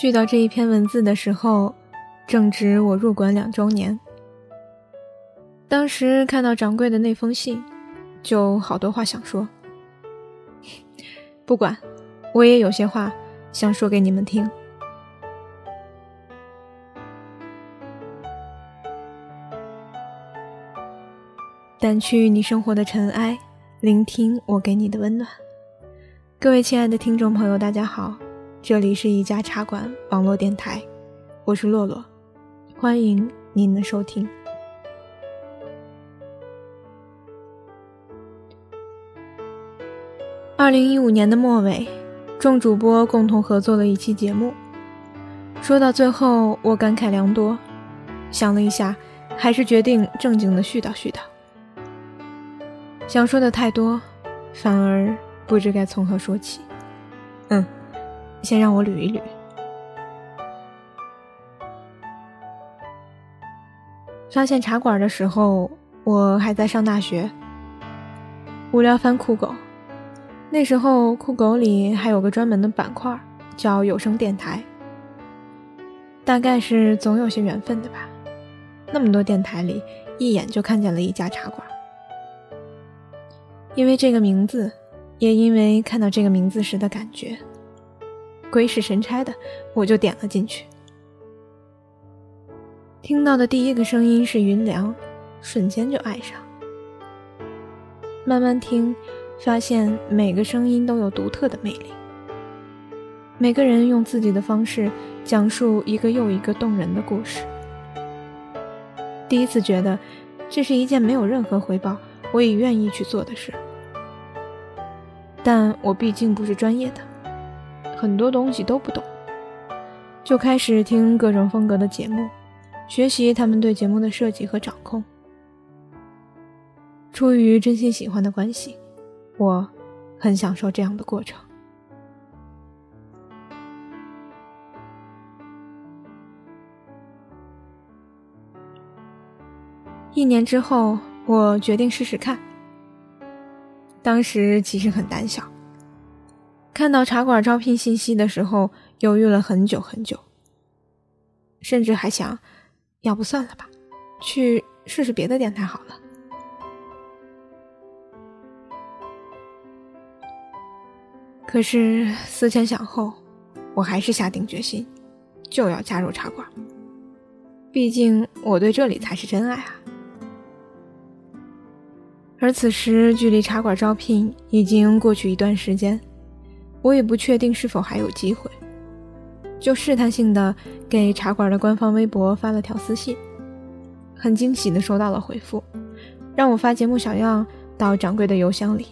续到这一篇文字的时候，正值我入馆两周年。当时看到掌柜的那封信，就好多话想说。不管，我也有些话想说给你们听。掸去你生活的尘埃，聆听我给你的温暖。各位亲爱的听众朋友，大家好。这里是一家茶馆网络电台，我是洛洛，欢迎您的收听。二零一五年的末尾，众主播共同合作了一期节目，说到最后，我感慨良多，想了一下，还是决定正经的絮叨絮叨。想说的太多，反而不知该从何说起。嗯。先让我捋一捋。发现茶馆的时候，我还在上大学。无聊翻酷狗，那时候酷狗里还有个专门的板块，叫有声电台。大概是总有些缘分的吧，那么多电台里，一眼就看见了一家茶馆。因为这个名字，也因为看到这个名字时的感觉。鬼使神差的，我就点了进去。听到的第一个声音是云凉，瞬间就爱上。慢慢听，发现每个声音都有独特的魅力。每个人用自己的方式讲述一个又一个动人的故事。第一次觉得，这是一件没有任何回报，我也愿意去做的事。但我毕竟不是专业的。很多东西都不懂，就开始听各种风格的节目，学习他们对节目的设计和掌控。出于真心喜欢的关系，我很享受这样的过程。一年之后，我决定试试看。当时其实很胆小。看到茶馆招聘信息的时候，犹豫了很久很久，甚至还想，要不算了吧，去试试别的电台好了。可是思前想后，我还是下定决心，就要加入茶馆。毕竟我对这里才是真爱啊！而此时距离茶馆招聘已经过去一段时间。我也不确定是否还有机会，就试探性的给茶馆的官方微博发了条私信，很惊喜的收到了回复，让我发节目小样到掌柜的邮箱里。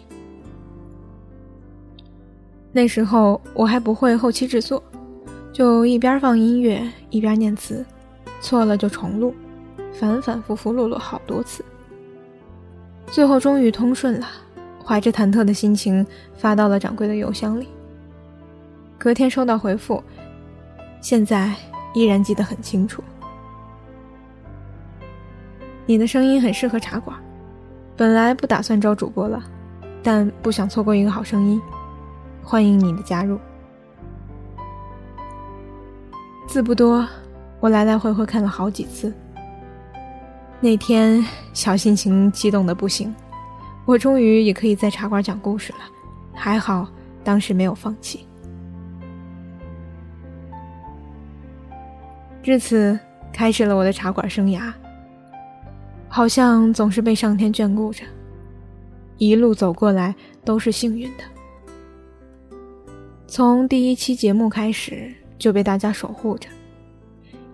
那时候我还不会后期制作，就一边放音乐一边念词，错了就重录，反反复复录了好多次，最后终于通顺了，怀着忐忑的心情发到了掌柜的邮箱里。隔天收到回复，现在依然记得很清楚。你的声音很适合茶馆，本来不打算招主播了，但不想错过一个好声音，欢迎你的加入。字不多，我来来回回看了好几次。那天小心情激动的不行，我终于也可以在茶馆讲故事了，还好当时没有放弃。至此，开始了我的茶馆生涯。好像总是被上天眷顾着，一路走过来都是幸运的。从第一期节目开始就被大家守护着，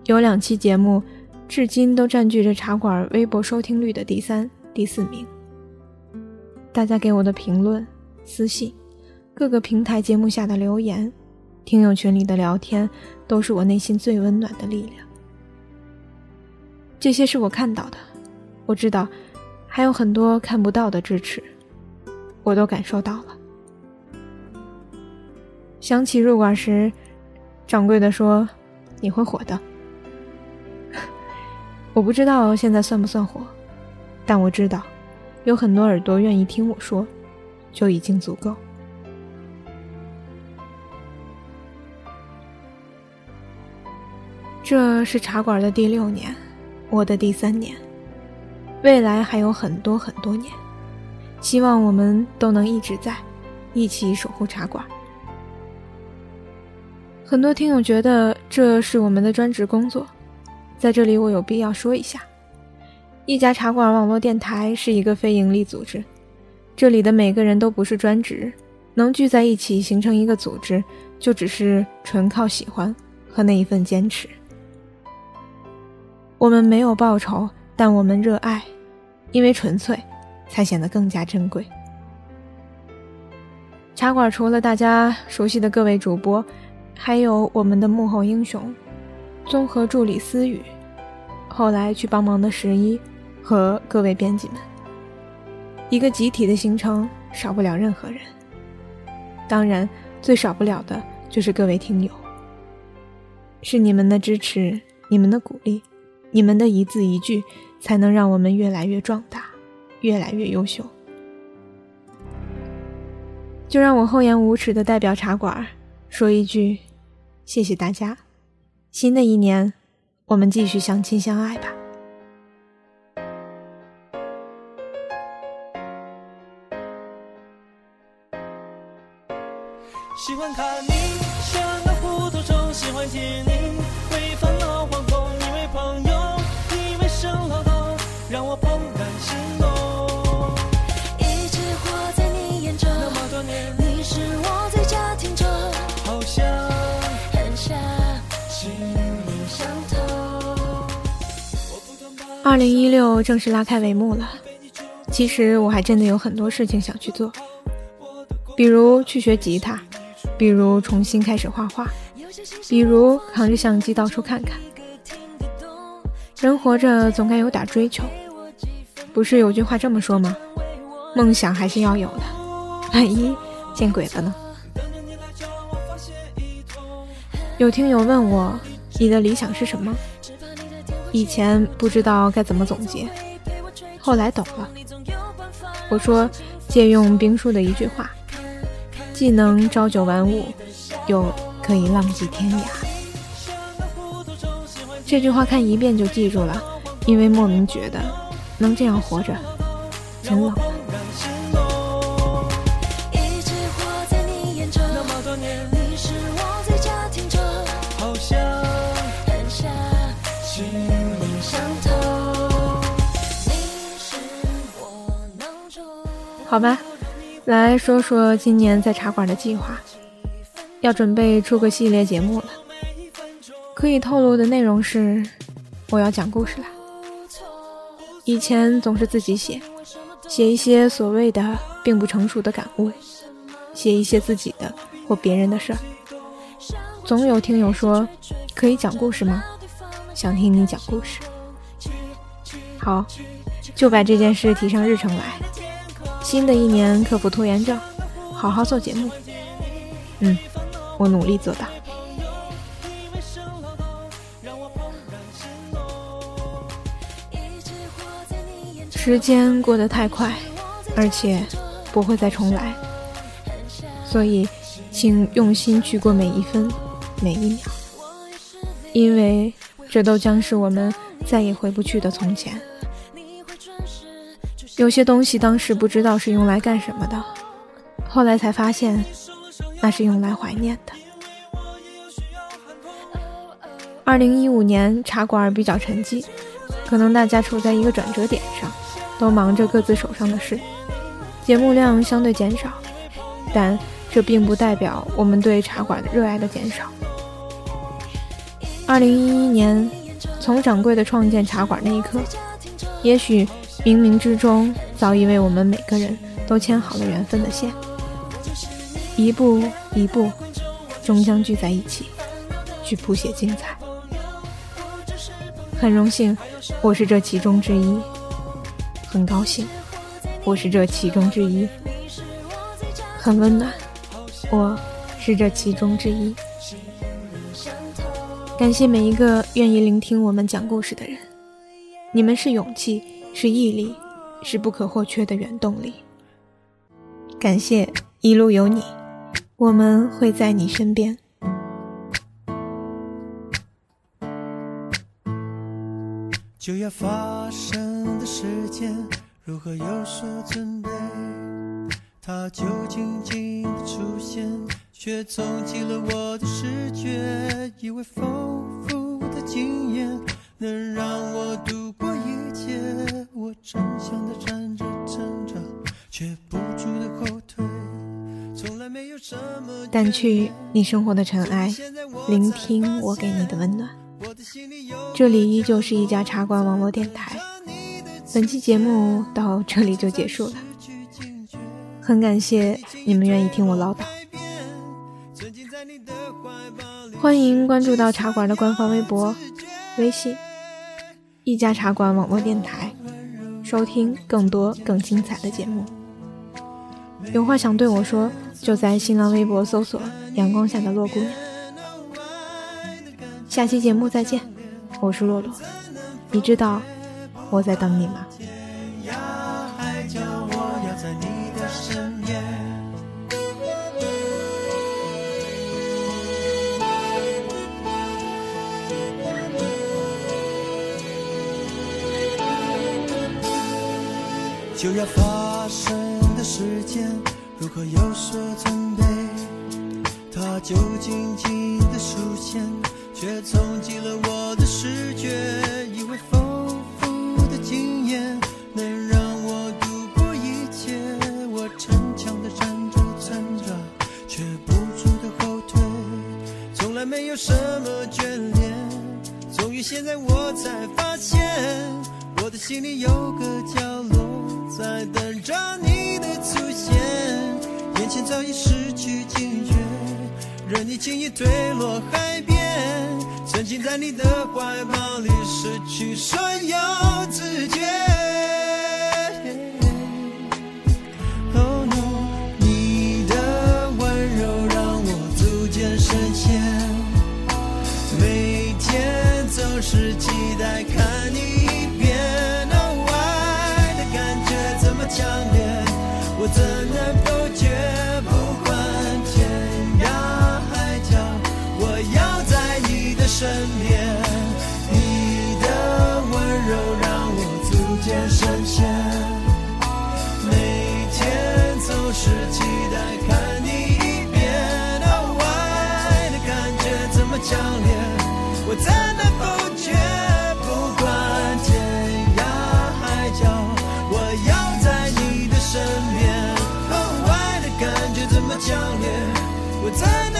有两期节目至今都占据着茶馆微博收听率的第三、第四名。大家给我的评论、私信、各个平台节目下的留言。听友群里的聊天，都是我内心最温暖的力量。这些是我看到的，我知道还有很多看不到的支持，我都感受到了。想起入馆时，掌柜的说：“你会火的。”我不知道现在算不算火，但我知道有很多耳朵愿意听我说，就已经足够。这是茶馆的第六年，我的第三年，未来还有很多很多年，希望我们都能一直在，一起守护茶馆。很多听友觉得这是我们的专职工作，在这里我有必要说一下，一家茶馆网络电台是一个非盈利组织，这里的每个人都不是专职，能聚在一起形成一个组织，就只是纯靠喜欢和那一份坚持。我们没有报酬，但我们热爱，因为纯粹，才显得更加珍贵。茶馆除了大家熟悉的各位主播，还有我们的幕后英雄，综合助理思雨，后来去帮忙的十一和各位编辑们。一个集体的行程，少不了任何人。当然，最少不了的就是各位听友。是你们的支持，你们的鼓励。你们的一字一句，才能让我们越来越壮大，越来越优秀。就让我厚颜无耻的代表茶馆说一句：谢谢大家！新的一年，我们继续相亲相爱吧。喜欢看你像个糊涂虫，喜欢听你为烦恼让我怦然心动。一直活在你眼中，那么多年，你是我最佳听众，好像很像心灵相通。二零一六正式拉开帷幕了，其实我还真的有很多事情想去做，比如去学吉他，比如重新开始画画，比如扛着相机到处看看。人活着总该有点追求。不是有句话这么说吗？梦想还是要有的，万一见鬼了呢？有听友问我，你的理想是什么？以前不知道该怎么总结，后来懂了。我说，借用兵书的一句话，既能朝九晚五，又可以浪迹天涯。这句话看一遍就记住了，因为莫名觉得。能这样活着，真冷。好吧，来说说今年在茶馆的计划，要准备出个系列节目了。可以透露的内容是，我要讲故事了。以前总是自己写，写一些所谓的并不成熟的感悟，写一些自己的或别人的事儿。总有听友说：“可以讲故事吗？想听你讲故事。”好，就把这件事提上日程来。新的一年克服拖延症，好好做节目。嗯，我努力做到。时间过得太快，而且不会再重来，所以请用心去过每一分每一秒，因为这都将是我们再也回不去的从前。有些东西当时不知道是用来干什么的，后来才发现那是用来怀念的。二零一五年茶馆比较沉寂，可能大家处在一个转折点上。都忙着各自手上的事，节目量相对减少，但这并不代表我们对茶馆的热爱的减少。二零一一年，从掌柜的创建茶馆那一刻，也许冥冥之中早已为我们每个人都牵好了缘分的线，一步一步，终将聚在一起，去谱写精彩。很荣幸，我是这其中之一。很高兴，我是这其中之一。很温暖，我是这其中之一。感谢每一个愿意聆听我们讲故事的人，你们是勇气，是毅力，是不可或缺的原动力。感谢一路有你，我们会在你身边。就要发生的时间，如何有所准备？他就静静的出现，却冲击了我的视觉。以为丰富的经验能让我度过一切，我正想的站着挣扎，却不住的后退。从来没有什么掸去你生活的尘埃，聆听我给你的温暖。这里依旧是一家茶馆网络电台，本期节目到这里就结束了。很感谢你们愿意听我唠叨，欢迎关注到茶馆的官方微博、微信“一家茶馆网络电台”，收听更多更精彩的节目。有话想对我说，就在新浪微博搜索“阳光下的洛姑娘”。下期节目再见，我是洛洛。你知道我在等你吗？就要发生的时间，如何有所准备？它就静静的出现。却冲击了我的视觉，以为风经验能让我度过一切。我逞强的站着挣扎，却不住的后退。从来没有什么眷恋，终于现在我才发现，我的心里有个角落在等着你的出现。眼前早已失去警觉，任你轻易坠落海。在你的怀抱里，失去所有自觉。强烈，我怎能否决？不管天涯海角，我要在你的身边。Oh，，爱的感觉怎么强烈，我怎？